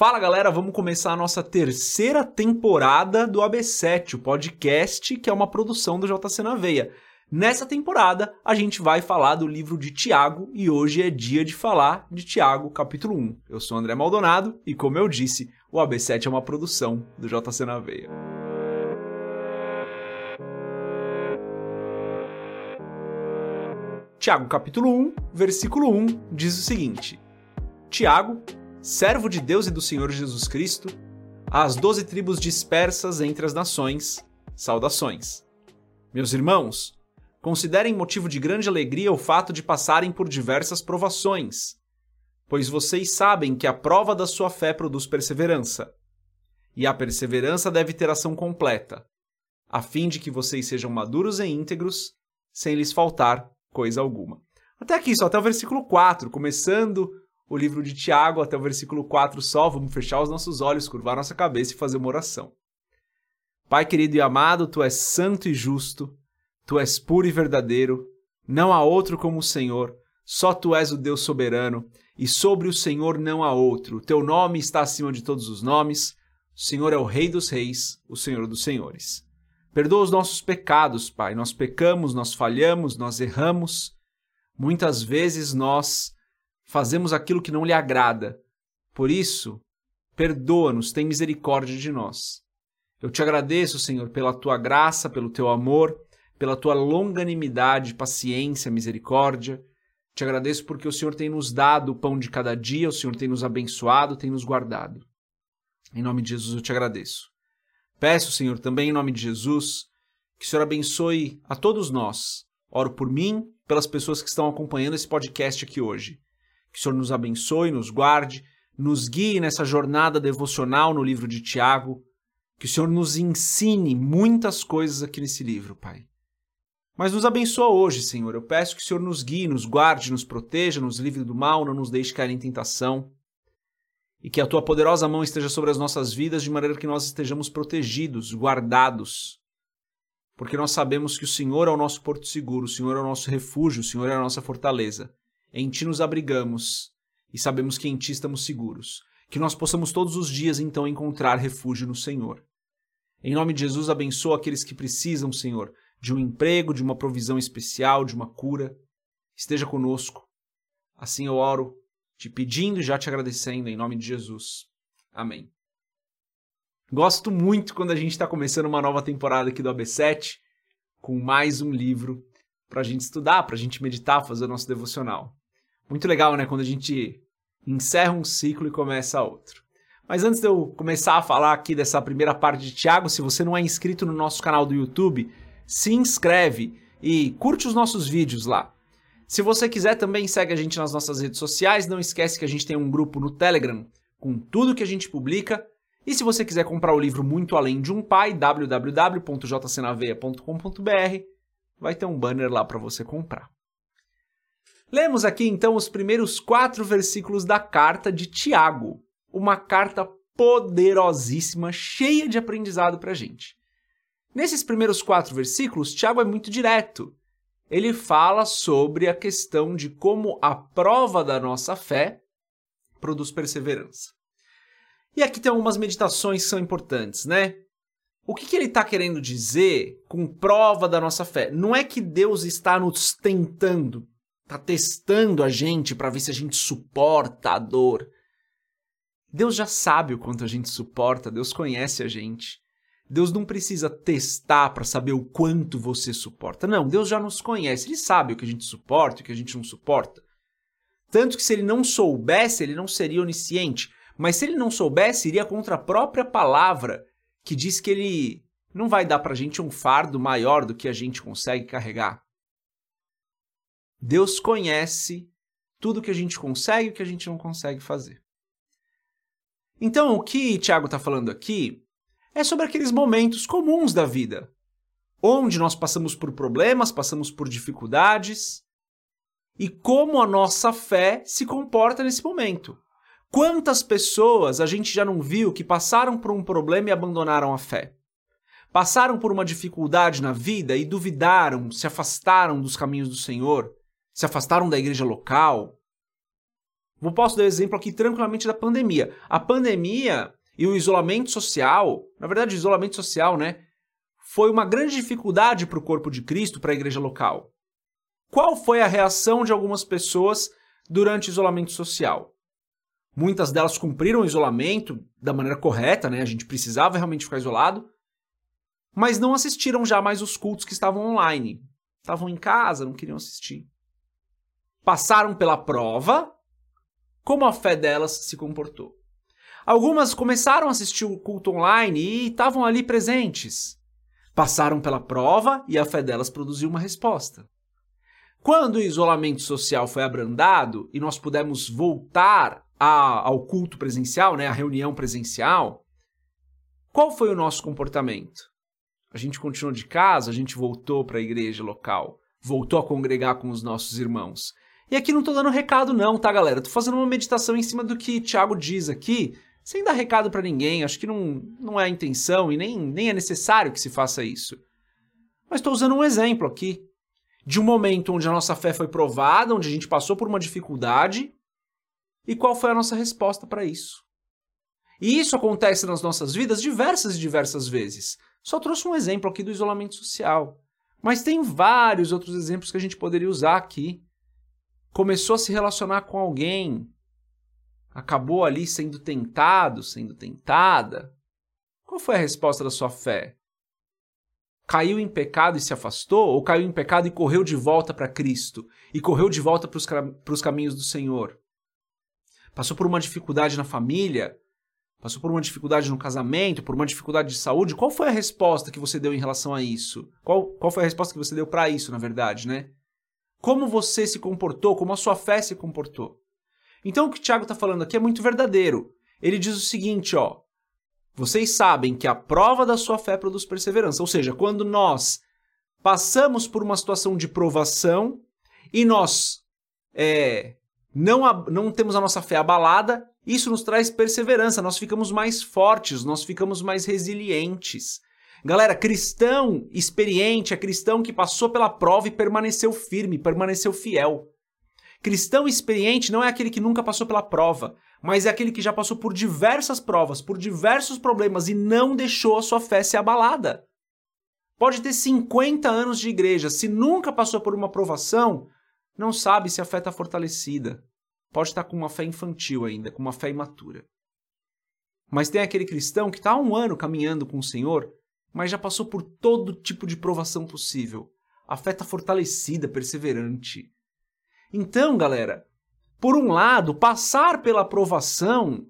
Fala galera, vamos começar a nossa terceira temporada do AB7, o podcast que é uma produção do JC na Veia. Nessa temporada, a gente vai falar do livro de Tiago e hoje é dia de falar de Tiago, capítulo 1. Eu sou André Maldonado e, como eu disse, o AB7 é uma produção do JC na Veia. Tiago, capítulo 1, versículo 1, diz o seguinte: Tiago, servo de Deus e do Senhor Jesus Cristo, às doze tribos dispersas entre as nações, saudações. Meus irmãos, considerem motivo de grande alegria o fato de passarem por diversas provações, pois vocês sabem que a prova da sua fé produz perseverança. E a perseverança deve ter ação completa, a fim de que vocês sejam maduros e íntegros, sem lhes faltar coisa alguma. Até aqui, só até o versículo 4, começando o livro de Tiago até o versículo 4 só, vamos fechar os nossos olhos, curvar nossa cabeça e fazer uma oração. Pai querido e amado, tu és santo e justo, tu és puro e verdadeiro, não há outro como o Senhor, só tu és o Deus soberano, e sobre o Senhor não há outro. Teu nome está acima de todos os nomes, o Senhor é o Rei dos Reis, o Senhor dos Senhores. Perdoa os nossos pecados, Pai. Nós pecamos, nós falhamos, nós erramos. Muitas vezes nós fazemos aquilo que não lhe agrada. Por isso, perdoa-nos, tem misericórdia de nós. Eu te agradeço, Senhor, pela tua graça, pelo teu amor, pela tua longanimidade, paciência, misericórdia. Te agradeço porque o Senhor tem nos dado o pão de cada dia, o Senhor tem nos abençoado, tem nos guardado. Em nome de Jesus eu te agradeço. Peço, Senhor, também em nome de Jesus, que o Senhor abençoe a todos nós. Oro por mim, pelas pessoas que estão acompanhando esse podcast aqui hoje. Que o Senhor nos abençoe, nos guarde, nos guie nessa jornada devocional no livro de Tiago. Que o Senhor nos ensine muitas coisas aqui nesse livro, Pai. Mas nos abençoa hoje, Senhor. Eu peço que o Senhor nos guie, nos guarde, nos proteja, nos livre do mal, não nos deixe cair em tentação. E que a tua poderosa mão esteja sobre as nossas vidas de maneira que nós estejamos protegidos, guardados. Porque nós sabemos que o Senhor é o nosso porto seguro, o Senhor é o nosso refúgio, o Senhor é a nossa fortaleza. Em ti nos abrigamos e sabemos que em ti estamos seguros. Que nós possamos todos os dias então encontrar refúgio no Senhor. Em nome de Jesus, abençoa aqueles que precisam, Senhor, de um emprego, de uma provisão especial, de uma cura. Esteja conosco. Assim eu oro, te pedindo e já te agradecendo, em nome de Jesus. Amém. Gosto muito quando a gente está começando uma nova temporada aqui do AB7 com mais um livro para a gente estudar, para a gente meditar, fazer o nosso devocional. Muito legal, né? Quando a gente encerra um ciclo e começa outro. Mas antes de eu começar a falar aqui dessa primeira parte de Tiago, se você não é inscrito no nosso canal do YouTube, se inscreve e curte os nossos vídeos lá. Se você quiser também segue a gente nas nossas redes sociais, não esquece que a gente tem um grupo no Telegram com tudo que a gente publica. E se você quiser comprar o livro Muito Além de um Pai, www.jcnaveia.com.br, vai ter um banner lá para você comprar. Lemos aqui então os primeiros quatro versículos da carta de Tiago, uma carta poderosíssima, cheia de aprendizado para a gente. Nesses primeiros quatro versículos, Tiago é muito direto. Ele fala sobre a questão de como a prova da nossa fé produz perseverança. E aqui tem algumas meditações que são importantes, né? O que, que ele está querendo dizer com prova da nossa fé? Não é que Deus está nos tentando Tá testando a gente para ver se a gente suporta a dor. Deus já sabe o quanto a gente suporta, Deus conhece a gente. Deus não precisa testar para saber o quanto você suporta. Não, Deus já nos conhece, ele sabe o que a gente suporta e o que a gente não suporta. Tanto que se ele não soubesse, ele não seria onisciente. Mas se ele não soubesse, iria contra a própria palavra, que diz que ele não vai dar para a gente um fardo maior do que a gente consegue carregar. Deus conhece tudo que a gente consegue e o que a gente não consegue fazer. Então, o que Tiago está falando aqui é sobre aqueles momentos comuns da vida, onde nós passamos por problemas, passamos por dificuldades, e como a nossa fé se comporta nesse momento. Quantas pessoas a gente já não viu que passaram por um problema e abandonaram a fé? Passaram por uma dificuldade na vida e duvidaram, se afastaram dos caminhos do Senhor, se afastaram da igreja local. Vou posso dar exemplo aqui tranquilamente da pandemia. A pandemia e o isolamento social, na verdade, o isolamento social, né, foi uma grande dificuldade para o corpo de Cristo, para a igreja local. Qual foi a reação de algumas pessoas durante o isolamento social? Muitas delas cumpriram o isolamento da maneira correta, né? A gente precisava realmente ficar isolado, mas não assistiram já mais os cultos que estavam online. Estavam em casa, não queriam assistir. Passaram pela prova, como a fé delas se comportou. Algumas começaram a assistir o culto online e estavam ali presentes. Passaram pela prova e a fé delas produziu uma resposta. Quando o isolamento social foi abrandado e nós pudemos voltar a, ao culto presencial, né, à reunião presencial, qual foi o nosso comportamento? A gente continuou de casa, a gente voltou para a igreja local, voltou a congregar com os nossos irmãos. E aqui não estou dando recado não, tá, galera? Estou fazendo uma meditação em cima do que Tiago diz aqui, sem dar recado para ninguém. Acho que não, não é a intenção e nem, nem é necessário que se faça isso. Mas estou usando um exemplo aqui de um momento onde a nossa fé foi provada, onde a gente passou por uma dificuldade e qual foi a nossa resposta para isso. E isso acontece nas nossas vidas diversas e diversas vezes. Só trouxe um exemplo aqui do isolamento social. Mas tem vários outros exemplos que a gente poderia usar aqui. Começou a se relacionar com alguém, acabou ali sendo tentado, sendo tentada. Qual foi a resposta da sua fé? Caiu em pecado e se afastou? Ou caiu em pecado e correu de volta para Cristo? E correu de volta para os caminhos do Senhor? passou por uma dificuldade na família, passou por uma dificuldade no casamento, por uma dificuldade de saúde, qual foi a resposta que você deu em relação a isso? Qual, qual foi a resposta que você deu para isso, na verdade, né? Como você se comportou, como a sua fé se comportou. Então o que o Tiago está falando aqui é muito verdadeiro. Ele diz o seguinte, ó. Vocês sabem que a prova da sua fé produz perseverança. Ou seja, quando nós passamos por uma situação de provação e nós é, não, não temos a nossa fé abalada, isso nos traz perseverança, nós ficamos mais fortes, nós ficamos mais resilientes. Galera, cristão experiente é cristão que passou pela prova e permaneceu firme, permaneceu fiel. Cristão experiente não é aquele que nunca passou pela prova, mas é aquele que já passou por diversas provas, por diversos problemas e não deixou a sua fé ser abalada. Pode ter 50 anos de igreja, se nunca passou por uma provação, não sabe se a fé está fortalecida. Pode estar com uma fé infantil ainda, com uma fé imatura. Mas tem aquele cristão que está há um ano caminhando com o Senhor, mas já passou por todo tipo de provação possível. A fé está fortalecida, perseverante. Então, galera, por um lado, passar pela provação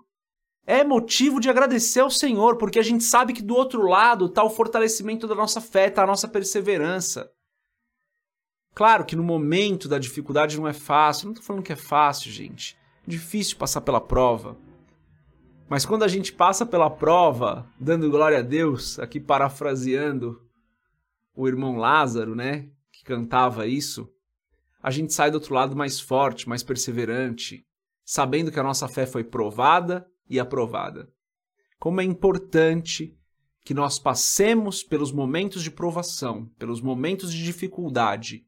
é motivo de agradecer ao Senhor, porque a gente sabe que do outro lado está o fortalecimento da nossa fé, está a nossa perseverança. Claro que no momento da dificuldade não é fácil, não estou falando que é fácil, gente. Difícil passar pela prova. Mas quando a gente passa pela prova, dando glória a Deus, aqui parafraseando o irmão Lázaro, né, que cantava isso, a gente sai do outro lado mais forte, mais perseverante, sabendo que a nossa fé foi provada e aprovada. Como é importante que nós passemos pelos momentos de provação, pelos momentos de dificuldade,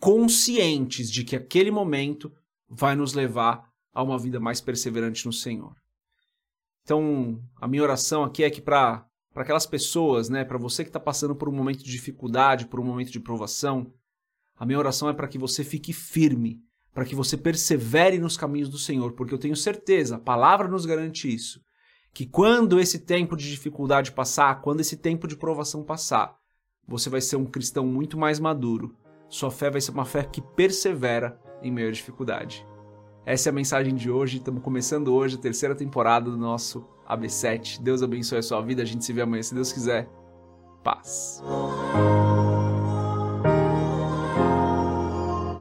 conscientes de que aquele momento vai nos levar a uma vida mais perseverante no Senhor. Então, a minha oração aqui é que para aquelas pessoas, né, para você que está passando por um momento de dificuldade, por um momento de provação, a minha oração é para que você fique firme, para que você persevere nos caminhos do Senhor, porque eu tenho certeza, a palavra nos garante isso, que quando esse tempo de dificuldade passar, quando esse tempo de provação passar, você vai ser um cristão muito mais maduro, sua fé vai ser uma fé que persevera em meio à dificuldade. Essa é a mensagem de hoje. Estamos começando hoje a terceira temporada do nosso AB7. Deus abençoe a sua vida. A gente se vê amanhã, se Deus quiser. Paz.